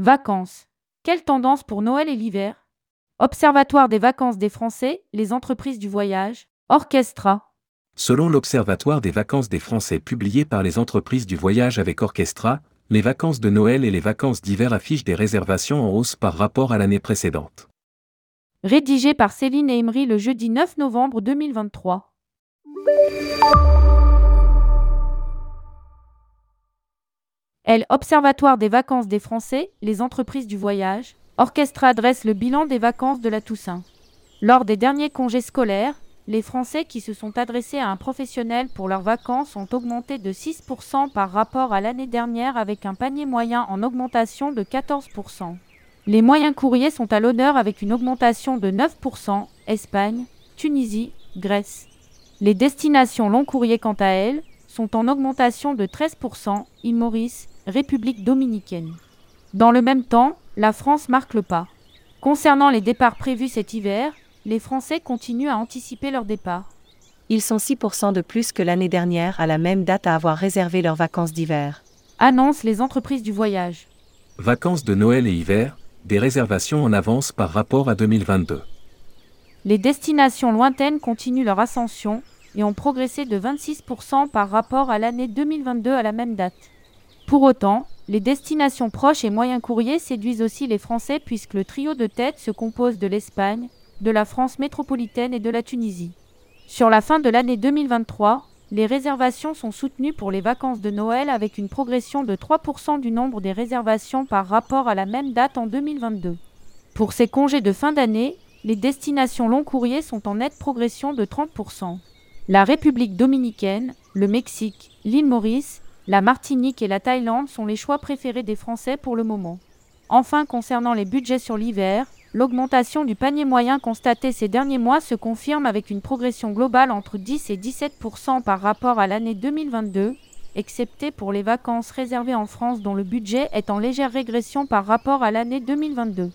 Vacances. Quelle tendance pour Noël et l'hiver? Observatoire des vacances des Français, les entreprises du voyage, Orchestra. Selon l'Observatoire des vacances des Français publié par les entreprises du voyage avec Orchestra, les vacances de Noël et les vacances d'hiver affichent des réservations en hausse par rapport à l'année précédente. Rédigé par Céline et Emery le jeudi 9 novembre 2023. L. Observatoire des vacances des Français, les entreprises du voyage, Orchestra dresse le bilan des vacances de la Toussaint. Lors des derniers congés scolaires, les Français qui se sont adressés à un professionnel pour leurs vacances ont augmenté de 6% par rapport à l'année dernière avec un panier moyen en augmentation de 14%. Les moyens courriers sont à l'honneur avec une augmentation de 9%, Espagne, Tunisie, Grèce. Les destinations long courrier quant à elles sont en augmentation de 13%, île Maurice, République dominicaine. Dans le même temps, la France marque le pas. Concernant les départs prévus cet hiver, les Français continuent à anticiper leur départ. Ils sont 6% de plus que l'année dernière à la même date à avoir réservé leurs vacances d'hiver. Annoncent les entreprises du voyage. Vacances de Noël et hiver, des réservations en avance par rapport à 2022. Les destinations lointaines continuent leur ascension et ont progressé de 26% par rapport à l'année 2022 à la même date. Pour autant, les destinations proches et moyens courriers séduisent aussi les Français puisque le trio de tête se compose de l'Espagne, de la France métropolitaine et de la Tunisie. Sur la fin de l'année 2023, les réservations sont soutenues pour les vacances de Noël avec une progression de 3% du nombre des réservations par rapport à la même date en 2022. Pour ces congés de fin d'année, les destinations long courrier sont en nette progression de 30%. La République dominicaine, le Mexique, l'île Maurice, la Martinique et la Thaïlande sont les choix préférés des Français pour le moment. Enfin, concernant les budgets sur l'hiver, l'augmentation du panier moyen constatée ces derniers mois se confirme avec une progression globale entre 10 et 17% par rapport à l'année 2022, excepté pour les vacances réservées en France dont le budget est en légère régression par rapport à l'année 2022.